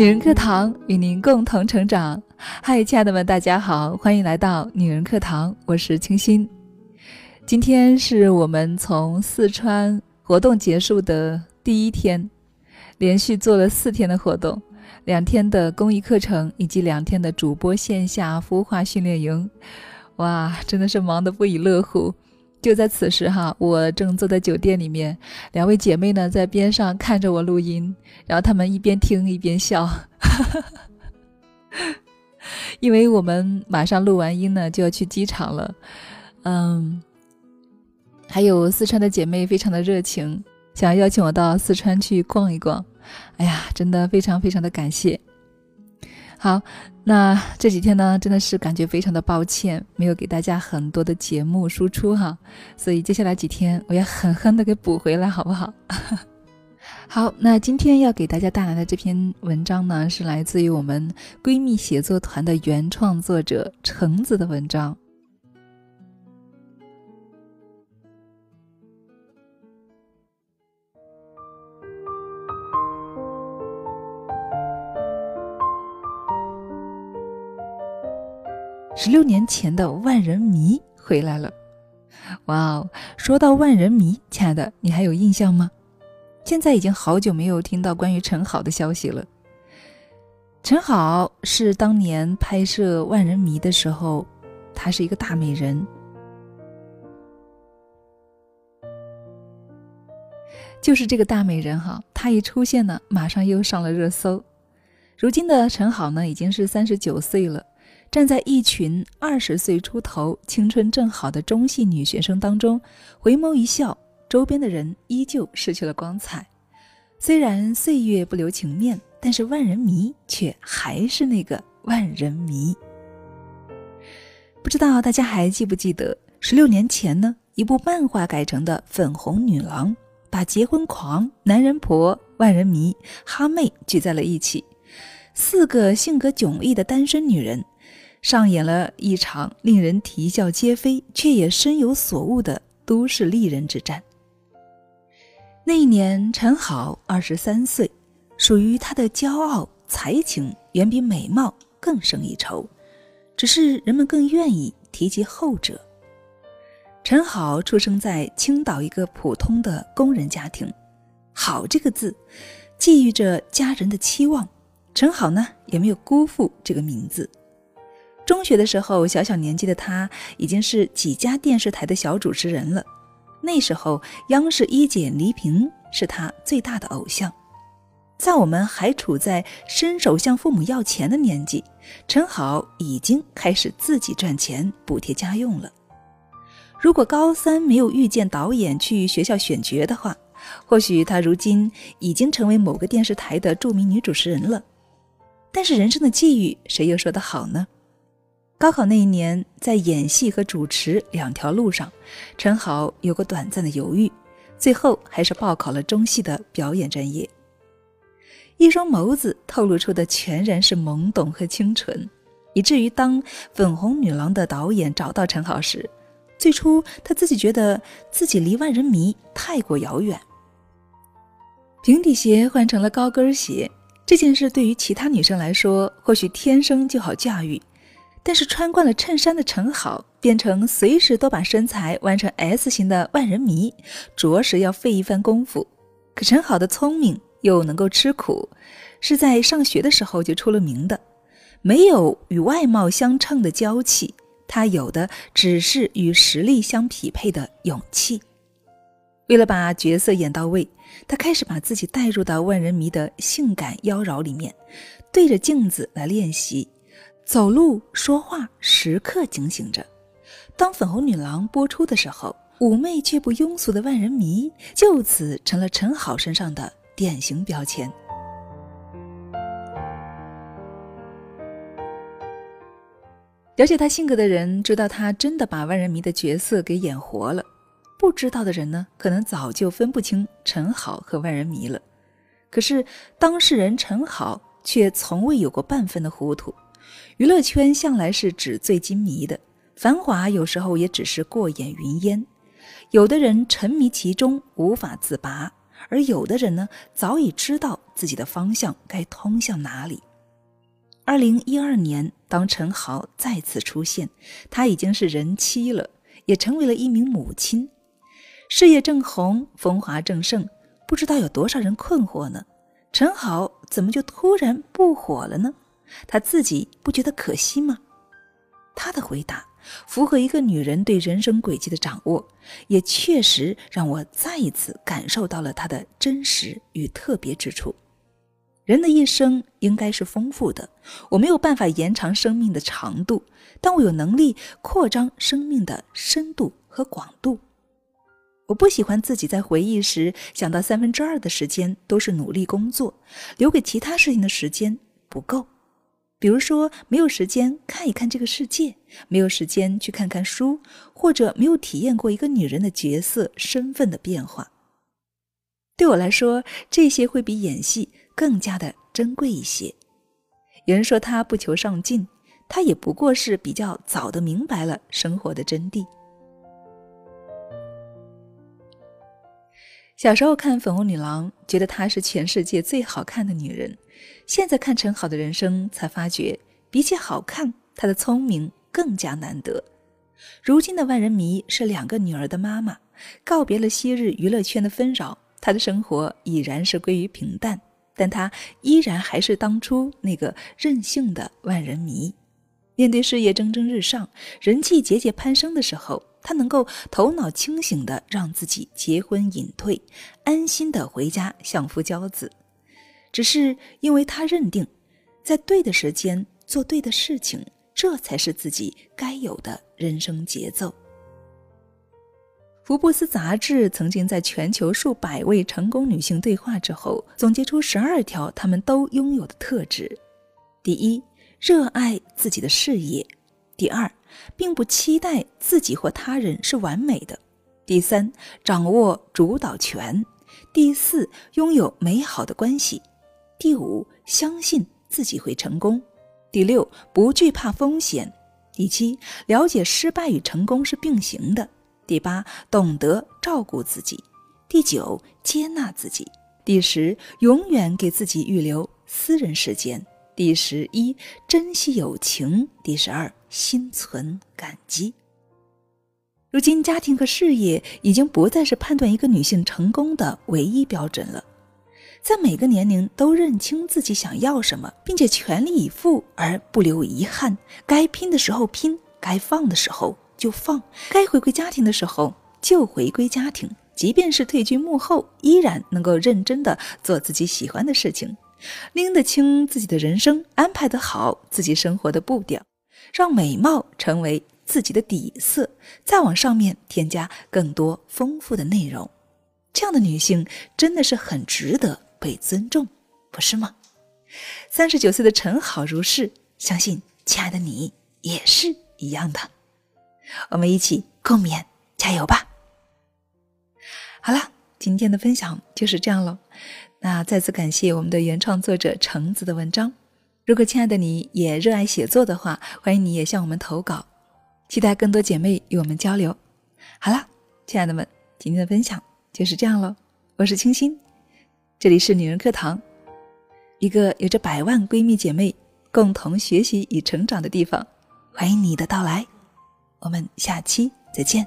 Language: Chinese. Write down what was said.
女人课堂与您共同成长。嗨，亲爱的们，大家好，欢迎来到女人课堂，我是清新。今天是我们从四川活动结束的第一天，连续做了四天的活动，两天的公益课程以及两天的主播线下孵化训练营。哇，真的是忙得不亦乐乎。就在此时哈，我正坐在酒店里面，两位姐妹呢在边上看着我录音，然后她们一边听一边笑，因为我们马上录完音呢就要去机场了，嗯，还有四川的姐妹非常的热情，想要邀请我到四川去逛一逛，哎呀，真的非常非常的感谢。好，那这几天呢，真的是感觉非常的抱歉，没有给大家很多的节目输出哈，所以接下来几天我要狠狠的给补回来，好不好？好，那今天要给大家带来的这篇文章呢，是来自于我们闺蜜写作团的原创作者橙子的文章。十六年前的万人迷回来了，哇哦！说到万人迷，亲爱的，你还有印象吗？现在已经好久没有听到关于陈好的消息了。陈好是当年拍摄《万人迷》的时候，她是一个大美人，就是这个大美人哈，她一出现呢，马上又上了热搜。如今的陈好呢，已经是三十九岁了。站在一群二十岁出头、青春正好的中戏女学生当中，回眸一笑，周边的人依旧失去了光彩。虽然岁月不留情面，但是万人迷却还是那个万人迷。不知道大家还记不记得，十六年前呢，一部漫画改成的《粉红女郎》，把结婚狂、男人婆、万人迷、哈妹聚在了一起，四个性格迥异的单身女人。上演了一场令人啼笑皆非，却也深有所悟的都市丽人之战。那一年，陈好二十三岁，属于她的骄傲、才情远比美貌更胜一筹，只是人们更愿意提及后者。陈好出生在青岛一个普通的工人家庭，“好”这个字，寄予着家人的期望。陈好呢，也没有辜负这个名字。中学的时候，小小年纪的他已经是几家电视台的小主持人了。那时候，央视一姐黎萍是他最大的偶像。在我们还处在伸手向父母要钱的年纪，陈好已经开始自己赚钱补贴家用了。如果高三没有遇见导演去学校选角的话，或许他如今已经成为某个电视台的著名女主持人了。但是人生的际遇，谁又说得好呢？高考那一年，在演戏和主持两条路上，陈好有过短暂的犹豫，最后还是报考了中戏的表演专业。一双眸子透露出的全然是懵懂和清纯，以至于当《粉红女郎》的导演找到陈好时，最初他自己觉得自己离万人迷太过遥远。平底鞋换成了高跟鞋这件事，对于其他女生来说，或许天生就好驾驭。但是穿惯了衬衫的陈好，变成随时都把身材弯成 S 型的万人迷，着实要费一番功夫。可陈好的聪明又能够吃苦，是在上学的时候就出了名的。没有与外貌相称的娇气，他有的只是与实力相匹配的勇气。为了把角色演到位，他开始把自己带入到万人迷的性感妖娆里面，对着镜子来练习。走路说话时刻警醒着。当《粉红女郎》播出的时候，妩媚却不庸俗的万人迷就此成了陈好身上的典型标签。了解他性格的人知道，他真的把万人迷的角色给演活了。不知道的人呢，可能早就分不清陈好和万人迷了。可是当事人陈好却从未有过半分的糊涂。娱乐圈向来是纸醉金迷的，繁华有时候也只是过眼云烟。有的人沉迷其中无法自拔，而有的人呢，早已知道自己的方向该通向哪里。二零一二年，当陈豪再次出现，他已经是人妻了，也成为了一名母亲，事业正红，风华正盛。不知道有多少人困惑呢？陈豪怎么就突然不火了呢？他自己不觉得可惜吗？他的回答符合一个女人对人生轨迹的掌握，也确实让我再一次感受到了他的真实与特别之处。人的一生应该是丰富的，我没有办法延长生命的长度，但我有能力扩张生命的深度和广度。我不喜欢自己在回忆时想到三分之二的时间都是努力工作，留给其他事情的时间不够。比如说，没有时间看一看这个世界，没有时间去看看书，或者没有体验过一个女人的角色身份的变化。对我来说，这些会比演戏。更加的珍贵一些。有人说他不求上进，他也不过是比较早的明白了生活的真谛。小时候看《粉红女郎》，觉得她是全世界最好看的女人；现在看陈好的人生，才发觉比起好看，她的聪明更加难得。如今的万人迷是两个女儿的妈妈，告别了昔日娱乐圈的纷扰，她的生活已然是归于平淡。但他依然还是当初那个任性的万人迷。面对事业蒸蒸日上、人气节节攀升的时候，他能够头脑清醒的让自己结婚隐退，安心的回家相夫教子。只是因为他认定，在对的时间做对的事情，这才是自己该有的人生节奏。福布斯杂志曾经在全球数百位成功女性对话之后，总结出十二条她们都拥有的特质：第一，热爱自己的事业；第二，并不期待自己或他人是完美的；第三，掌握主导权；第四，拥有美好的关系；第五，相信自己会成功；第六，不惧怕风险；第七，了解失败与成功是并行的。第八，懂得照顾自己；第九，接纳自己；第十，永远给自己预留私人时间；第十一，珍惜友情；第十二，心存感激。如今，家庭和事业已经不再是判断一个女性成功的唯一标准了。在每个年龄都认清自己想要什么，并且全力以赴而不留遗憾，该拼的时候拼，该放的时候。就放，该回归家庭的时候就回归家庭，即便是退居幕后，依然能够认真的做自己喜欢的事情，拎得清自己的人生，安排得好自己生活的步调，让美貌成为自己的底色，再往上面添加更多丰富的内容。这样的女性真的是很值得被尊重，不是吗？三十九岁的陈好如是，相信亲爱的你也是一样的。我们一起共勉，加油吧！好了，今天的分享就是这样了。那再次感谢我们的原创作者橙子的文章。如果亲爱的你也热爱写作的话，欢迎你也向我们投稿，期待更多姐妹与我们交流。好了，亲爱的们，今天的分享就是这样了。我是清新，这里是女人课堂，一个有着百万闺蜜姐妹共同学习与成长的地方。欢迎你的到来。我们下期再见。